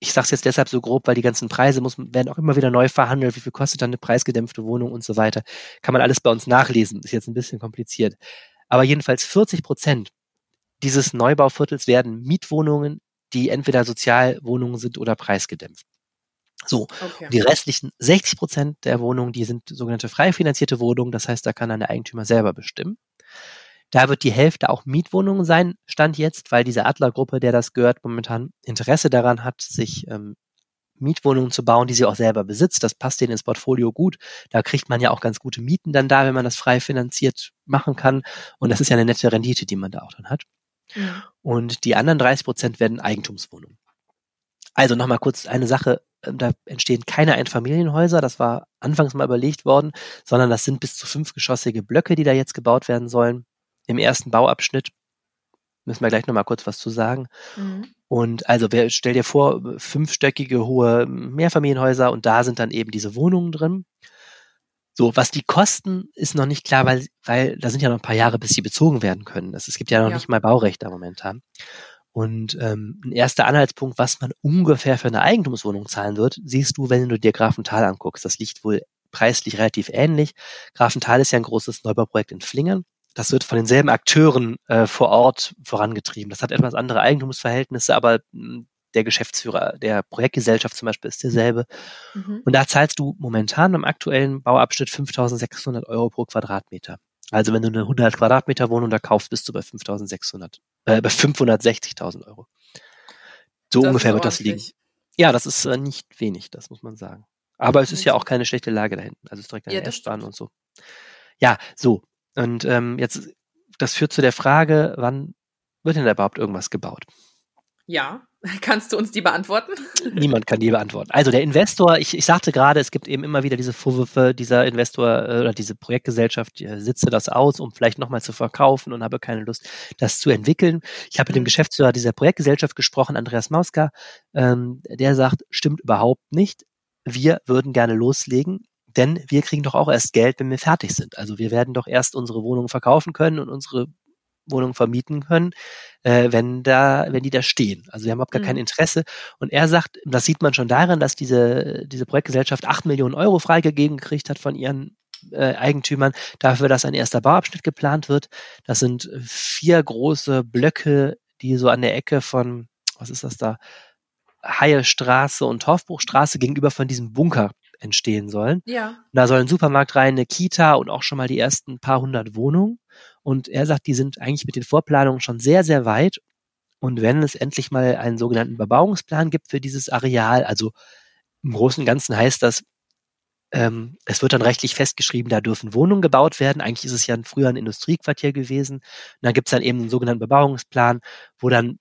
ich sage es jetzt deshalb so grob, weil die ganzen Preise muss, werden auch immer wieder neu verhandelt. Wie viel kostet dann eine preisgedämpfte Wohnung und so weiter? Kann man alles bei uns nachlesen. Ist jetzt ein bisschen kompliziert. Aber jedenfalls 40 Prozent dieses Neubauviertels werden Mietwohnungen die entweder Sozialwohnungen sind oder preisgedämpft. So, okay. die restlichen 60 Prozent der Wohnungen, die sind sogenannte frei finanzierte Wohnungen, das heißt, da kann dann der Eigentümer selber bestimmen. Da wird die Hälfte auch Mietwohnungen sein, stand jetzt, weil diese Adlergruppe, der das gehört, momentan Interesse daran hat, sich ähm, Mietwohnungen zu bauen, die sie auch selber besitzt. Das passt denen ins Portfolio gut. Da kriegt man ja auch ganz gute Mieten dann da, wenn man das frei finanziert machen kann. Und das ist ja eine nette Rendite, die man da auch dann hat. Mhm. Und die anderen 30 Prozent werden Eigentumswohnungen. Also nochmal kurz eine Sache, ähm, da entstehen keine Einfamilienhäuser, das war anfangs mal überlegt worden, sondern das sind bis zu fünfgeschossige Blöcke, die da jetzt gebaut werden sollen. Im ersten Bauabschnitt müssen wir gleich nochmal kurz was zu sagen. Mhm. Und also wer, stell dir vor, fünfstöckige hohe Mehrfamilienhäuser und da sind dann eben diese Wohnungen drin. So, was die kosten, ist noch nicht klar, weil, weil da sind ja noch ein paar Jahre, bis sie bezogen werden können. Es, es gibt ja noch ja. nicht mal Baurecht da momentan. Und ähm, ein erster Anhaltspunkt, was man ungefähr für eine Eigentumswohnung zahlen wird, siehst du, wenn du dir Grafenthal anguckst. Das liegt wohl preislich relativ ähnlich. Grafenthal ist ja ein großes Neubauprojekt in Flingern. Das wird von denselben Akteuren äh, vor Ort vorangetrieben. Das hat etwas andere Eigentumsverhältnisse, aber hm, der Geschäftsführer der Projektgesellschaft zum Beispiel ist derselbe. Mhm. Und da zahlst du momentan im aktuellen Bauabschnitt 5.600 Euro pro Quadratmeter. Also wenn du eine 100 Quadratmeter Wohnung da kaufst, bist du bei 5.600, äh, bei 560.000 Euro. So das ungefähr wird das liegen. Ja, das ist äh, nicht wenig, das muss man sagen. Aber es ist ja auch keine schlechte Lage da hinten. Also es ist direkt eine ja, S-Bahn und so. Ja, so. Und ähm, jetzt, das führt zu der Frage, wann wird denn da überhaupt irgendwas gebaut? Ja, kannst du uns die beantworten? Niemand kann die beantworten. Also der Investor, ich, ich sagte gerade, es gibt eben immer wieder diese Vorwürfe, dieser Investor äh, oder diese Projektgesellschaft die sitze das aus, um vielleicht nochmal zu verkaufen und habe keine Lust, das zu entwickeln. Ich habe mit dem mhm. Geschäftsführer dieser Projektgesellschaft gesprochen, Andreas Mauska, ähm, der sagt, stimmt überhaupt nicht. Wir würden gerne loslegen. Denn wir kriegen doch auch erst Geld, wenn wir fertig sind. Also wir werden doch erst unsere Wohnungen verkaufen können und unsere Wohnungen vermieten können, äh, wenn da, wenn die da stehen. Also wir haben überhaupt gar mhm. kein Interesse. Und er sagt, das sieht man schon daran, dass diese, diese Projektgesellschaft acht Millionen Euro freigegeben gekriegt hat von ihren äh, Eigentümern dafür, dass ein erster Bauabschnitt geplant wird. Das sind vier große Blöcke, die so an der Ecke von, was ist das da? Haie Straße und Torfbruchstraße gegenüber von diesem Bunker entstehen sollen. Ja. Und da soll ein Supermarkt rein, eine Kita und auch schon mal die ersten paar hundert Wohnungen. Und er sagt, die sind eigentlich mit den Vorplanungen schon sehr, sehr weit. Und wenn es endlich mal einen sogenannten Bebauungsplan gibt für dieses Areal, also im Großen und Ganzen heißt das, ähm, es wird dann rechtlich festgeschrieben, da dürfen Wohnungen gebaut werden. Eigentlich ist es ja früher ein Industriequartier gewesen. Und dann gibt es dann eben einen sogenannten Bebauungsplan, wo dann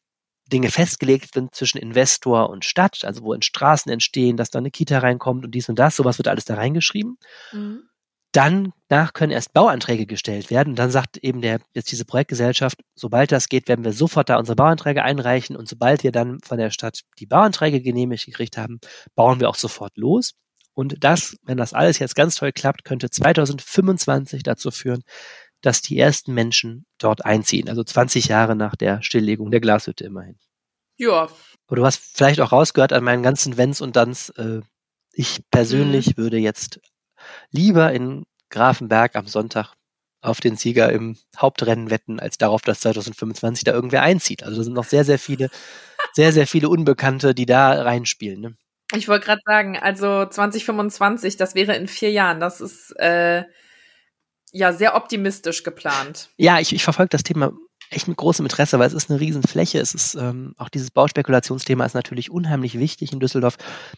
Dinge festgelegt sind zwischen Investor und Stadt, also wo in Straßen entstehen, dass da eine Kita reinkommt und dies und das, sowas wird alles da reingeschrieben. Mhm. Dann nach können erst Bauanträge gestellt werden. Und dann sagt eben der, jetzt diese Projektgesellschaft, sobald das geht, werden wir sofort da unsere Bauanträge einreichen. Und sobald wir dann von der Stadt die Bauanträge genehmigt gekriegt haben, bauen wir auch sofort los. Und das, wenn das alles jetzt ganz toll klappt, könnte 2025 dazu führen, dass die ersten Menschen dort einziehen. Also 20 Jahre nach der Stilllegung der Glashütte immerhin. Ja. Aber du hast vielleicht auch rausgehört an meinen ganzen Wenns und Danns. Äh, ich persönlich mhm. würde jetzt lieber in Grafenberg am Sonntag auf den Sieger im Hauptrennen wetten, als darauf, dass 2025 da irgendwer einzieht. Also da sind noch sehr, sehr viele, sehr, sehr viele Unbekannte, die da reinspielen. Ne? Ich wollte gerade sagen, also 2025, das wäre in vier Jahren. Das ist äh, ja sehr optimistisch geplant. Ja, ich, ich verfolge das Thema echt mit großem Interesse, weil es ist eine Riesenfläche. Es ist ähm, auch dieses Bauspekulationsthema ist natürlich unheimlich wichtig in Düsseldorf.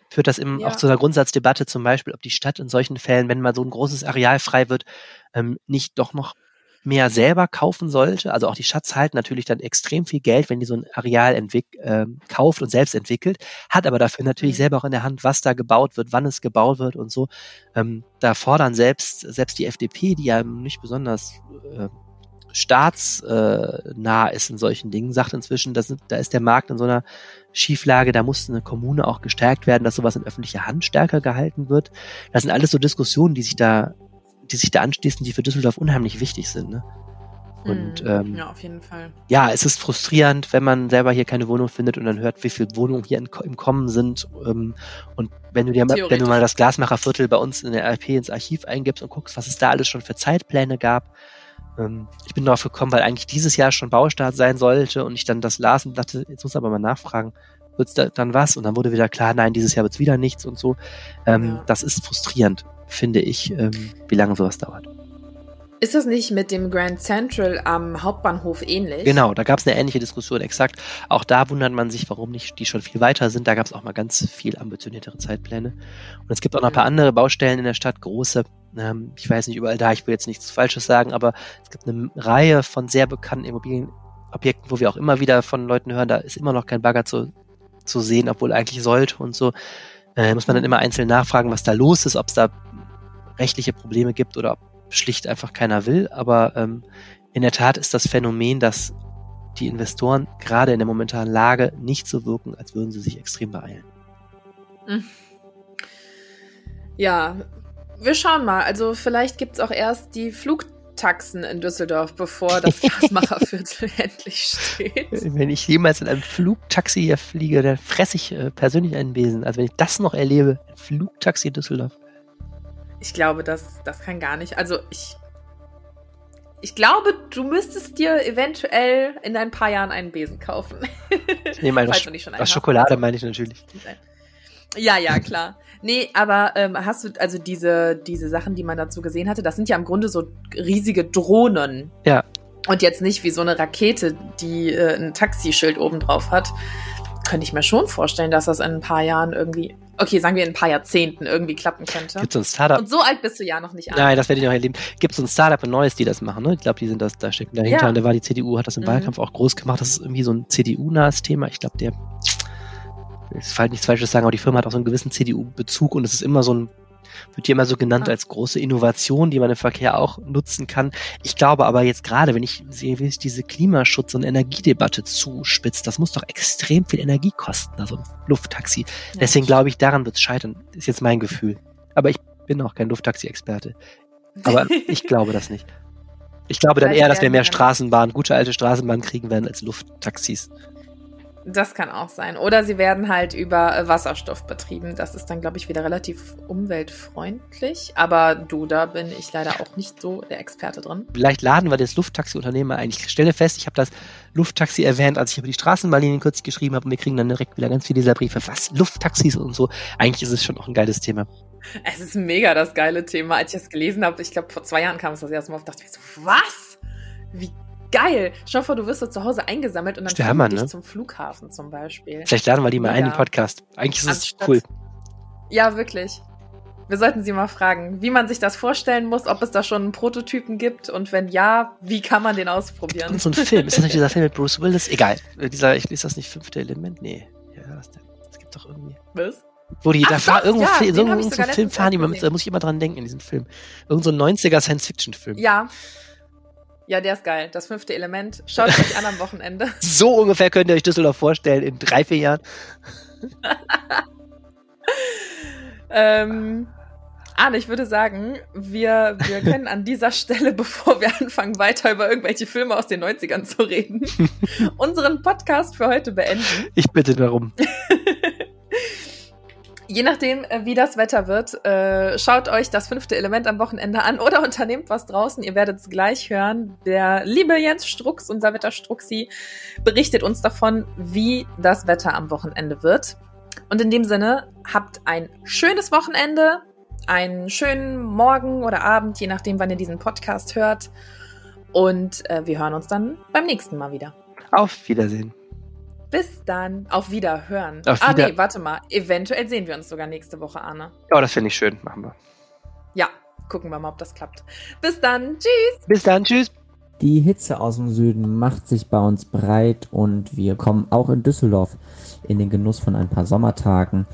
Führt das eben ja. auch zu einer Grundsatzdebatte zum Beispiel, ob die Stadt in solchen Fällen, wenn mal so ein großes Areal frei wird, ähm, nicht doch noch mehr selber kaufen sollte. Also auch die Stadt zahlt natürlich dann extrem viel Geld, wenn die so ein Areal äh, kauft und selbst entwickelt, hat aber dafür natürlich mhm. selber auch in der Hand, was da gebaut wird, wann es gebaut wird und so. Ähm, da fordern selbst, selbst die FDP, die ja nicht besonders äh, staatsnah ist in solchen Dingen, sagt inzwischen, dass, da ist der Markt in so einer Schieflage, da muss eine Kommune auch gestärkt werden, dass sowas in öffentlicher Hand stärker gehalten wird. Das sind alles so Diskussionen, die sich da, die sich da anschließen, die für Düsseldorf unheimlich wichtig sind. Ne? Und mhm. ähm, ja, auf jeden Fall. Ja, es ist frustrierend, wenn man selber hier keine Wohnung findet und dann hört, wie viele Wohnungen hier in, im Kommen sind. Ähm, und wenn du dir mal, wenn du mal das Glasmacherviertel bei uns in der RP ins Archiv eingibst und guckst, was es da alles schon für Zeitpläne gab, ähm, ich bin darauf gekommen, weil eigentlich dieses Jahr schon Baustart sein sollte und ich dann das las und dachte, jetzt muss aber mal nachfragen, wird's da dann was? Und dann wurde wieder klar, nein, dieses Jahr wird's wieder nichts und so. Ähm, ja. Das ist frustrierend, finde ich, ähm, wie lange sowas dauert. Ist das nicht mit dem Grand Central am Hauptbahnhof ähnlich? Genau, da gab es eine ähnliche Diskussion, exakt. Auch da wundert man sich, warum nicht die schon viel weiter sind. Da gab es auch mal ganz viel ambitioniertere Zeitpläne. Und es gibt auch noch ein paar andere Baustellen in der Stadt, große. Ähm, ich weiß nicht überall da, ich will jetzt nichts Falsches sagen, aber es gibt eine Reihe von sehr bekannten Immobilienobjekten, wo wir auch immer wieder von Leuten hören, da ist immer noch kein Bagger zu, zu sehen, obwohl eigentlich sollte und so. Äh, muss man dann immer einzeln nachfragen, was da los ist, ob es da rechtliche Probleme gibt oder ob schlicht einfach keiner will. Aber ähm, in der Tat ist das Phänomen, dass die Investoren gerade in der momentanen Lage nicht so wirken, als würden sie sich extrem beeilen. Hm. Ja, wir schauen mal. Also vielleicht gibt es auch erst die Flugtaxen in Düsseldorf, bevor das Gasmacherviertel endlich steht. Wenn ich jemals in einem Flugtaxi hier fliege, dann fresse ich äh, persönlich einen Besen. Also wenn ich das noch erlebe, ein Flugtaxi in Düsseldorf. Ich glaube, das, das kann gar nicht. Also ich. Ich glaube, du müsstest dir eventuell in ein paar Jahren einen Besen kaufen. Ich nehme eine Sch aus Schokolade, meine ich natürlich. Ja, ja, klar. Nee, aber ähm, hast du also diese, diese Sachen, die man dazu gesehen hatte, das sind ja im Grunde so riesige Drohnen. Ja. Und jetzt nicht wie so eine Rakete, die äh, ein Taxischild oben drauf hat. Könnte ich mir schon vorstellen, dass das in ein paar Jahren irgendwie okay, sagen wir in ein paar Jahrzehnten irgendwie klappen könnte. Gibt es ein Startup? Und so alt bist du ja noch nicht an. Nein, das werde ich noch erleben. Gibt es ein Startup in Neues, die das machen, ne? Ich glaube, die sind das, da stecken dahinter. Ja. Und da war die CDU, hat das im mhm. Wahlkampf auch groß gemacht. Das ist irgendwie so ein CDU-nahes Thema. Ich glaube, der, will halt nichts Falsches sagen, aber die Firma hat auch so einen gewissen CDU-Bezug und es ist immer so ein wird hier immer so genannt ah. als große Innovation, die man im Verkehr auch nutzen kann. Ich glaube aber jetzt gerade, wenn ich sehe, wie sich diese Klimaschutz- und Energiedebatte zuspitzt, das muss doch extrem viel Energie kosten, also ein Lufttaxi. Ja, Deswegen glaube ich, daran wird es scheitern, ist jetzt mein Gefühl. Aber ich bin auch kein Lufttaxi-Experte. Aber ich glaube das nicht. Ich glaube dann eher, dass wir mehr Straßenbahn, gute alte Straßenbahn kriegen werden als Lufttaxis. Das kann auch sein. Oder sie werden halt über äh, Wasserstoff betrieben. Das ist dann, glaube ich, wieder relativ umweltfreundlich. Aber du, da bin ich leider auch nicht so der Experte drin. Vielleicht laden wir das Lufttaxi-Unternehmen mal ein. Ich stelle fest, ich habe das Lufttaxi erwähnt, als ich über die Straßenbahnlinien kürzlich geschrieben habe. Und wir kriegen dann direkt wieder ganz viele dieser Briefe. Was? Lufttaxis und so. Eigentlich ist es schon auch ein geiles Thema. Es ist mega das geile Thema. Als ich das gelesen habe, ich glaube, vor zwei Jahren kam es das erste Mal auf, dachte ich so, was? Wie geil. Schau vor, du wirst so zu Hause eingesammelt und dann fliegen Hammer, dich ne? zum Flughafen zum Beispiel. Vielleicht laden wir die mal ein in den Podcast. Eigentlich ist es cool. Ja, wirklich. Wir sollten sie mal fragen, wie man sich das vorstellen muss, ob es da schon einen Prototypen gibt und wenn ja, wie kann man den ausprobieren? Und so ein Film. Ist das nicht dieser Film mit Bruce Willis? Egal. Dieser, ich lese das nicht fünfte Element? Nee. Ja, das, das gibt doch irgendwie. Was? Wo die, Ach, da fahren irgendwo ja, so, ein Film fahren, die, da muss ich immer dran denken in diesem Film. Irgend so ein 90er Science-Fiction-Film. Ja. Ja, der ist geil. Das fünfte Element. Schaut euch an am Wochenende. So ungefähr könnt ihr euch Düsseldorf vorstellen in drei, vier Jahren. ähm, Arne, ich würde sagen, wir, wir können an dieser Stelle, bevor wir anfangen, weiter über irgendwelche Filme aus den 90ern zu reden, unseren Podcast für heute beenden. Ich bitte darum. Je nachdem, äh, wie das Wetter wird, äh, schaut euch das fünfte Element am Wochenende an oder unternehmt was draußen. Ihr werdet es gleich hören. Der liebe Jens Strux, unser Wetterstruxi, berichtet uns davon, wie das Wetter am Wochenende wird. Und in dem Sinne, habt ein schönes Wochenende, einen schönen Morgen oder Abend, je nachdem, wann ihr diesen Podcast hört. Und äh, wir hören uns dann beim nächsten Mal wieder. Auf Wiedersehen. Bis dann. Auf Wiederhören. Auf ah, nee, warte mal. Eventuell sehen wir uns sogar nächste Woche, Arne. Ja, das finde ich schön. Machen wir. Ja, gucken wir mal, ob das klappt. Bis dann. Tschüss. Bis dann. Tschüss. Die Hitze aus dem Süden macht sich bei uns breit und wir kommen auch in Düsseldorf in den Genuss von ein paar Sommertagen.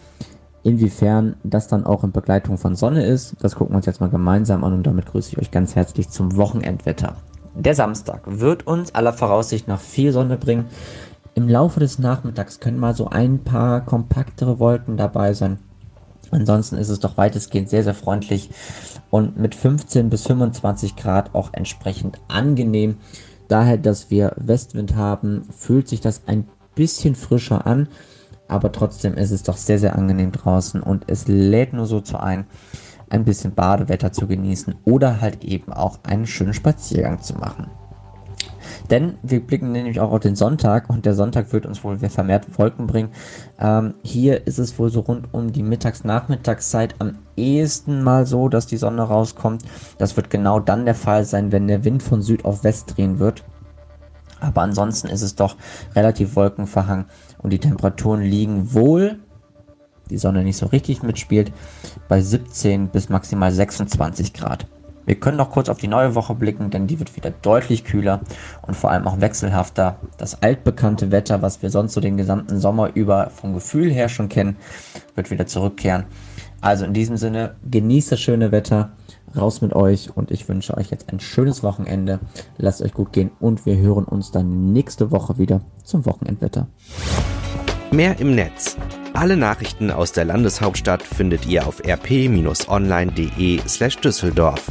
Inwiefern das dann auch in Begleitung von Sonne ist, das gucken wir uns jetzt mal gemeinsam an und damit grüße ich euch ganz herzlich zum Wochenendwetter. Der Samstag wird uns aller Voraussicht nach viel Sonne bringen. Im Laufe des Nachmittags können mal so ein paar kompaktere Wolken dabei sein. Ansonsten ist es doch weitestgehend sehr, sehr freundlich und mit 15 bis 25 Grad auch entsprechend angenehm. Daher, dass wir Westwind haben, fühlt sich das ein bisschen frischer an aber trotzdem ist es doch sehr, sehr angenehm draußen und es lädt nur so zu ein, ein bisschen Badewetter zu genießen oder halt eben auch einen schönen Spaziergang zu machen. Denn wir blicken nämlich auch auf den Sonntag und der Sonntag wird uns wohl vermehrt Wolken bringen. Ähm, hier ist es wohl so rund um die Mittags-Nachmittagszeit am ehesten mal so, dass die Sonne rauskommt. Das wird genau dann der Fall sein, wenn der Wind von Süd auf West drehen wird. Aber ansonsten ist es doch relativ wolkenverhangen und die Temperaturen liegen wohl, die Sonne nicht so richtig mitspielt, bei 17 bis maximal 26 Grad. Wir können noch kurz auf die neue Woche blicken, denn die wird wieder deutlich kühler und vor allem auch wechselhafter. Das altbekannte Wetter, was wir sonst so den gesamten Sommer über vom Gefühl her schon kennen, wird wieder zurückkehren. Also in diesem Sinne, genießt das schöne Wetter, raus mit euch und ich wünsche euch jetzt ein schönes Wochenende. Lasst euch gut gehen und wir hören uns dann nächste Woche wieder zum Wochenendwetter. Mehr im Netz. Alle Nachrichten aus der Landeshauptstadt findet ihr auf rp-online.de slash Düsseldorf.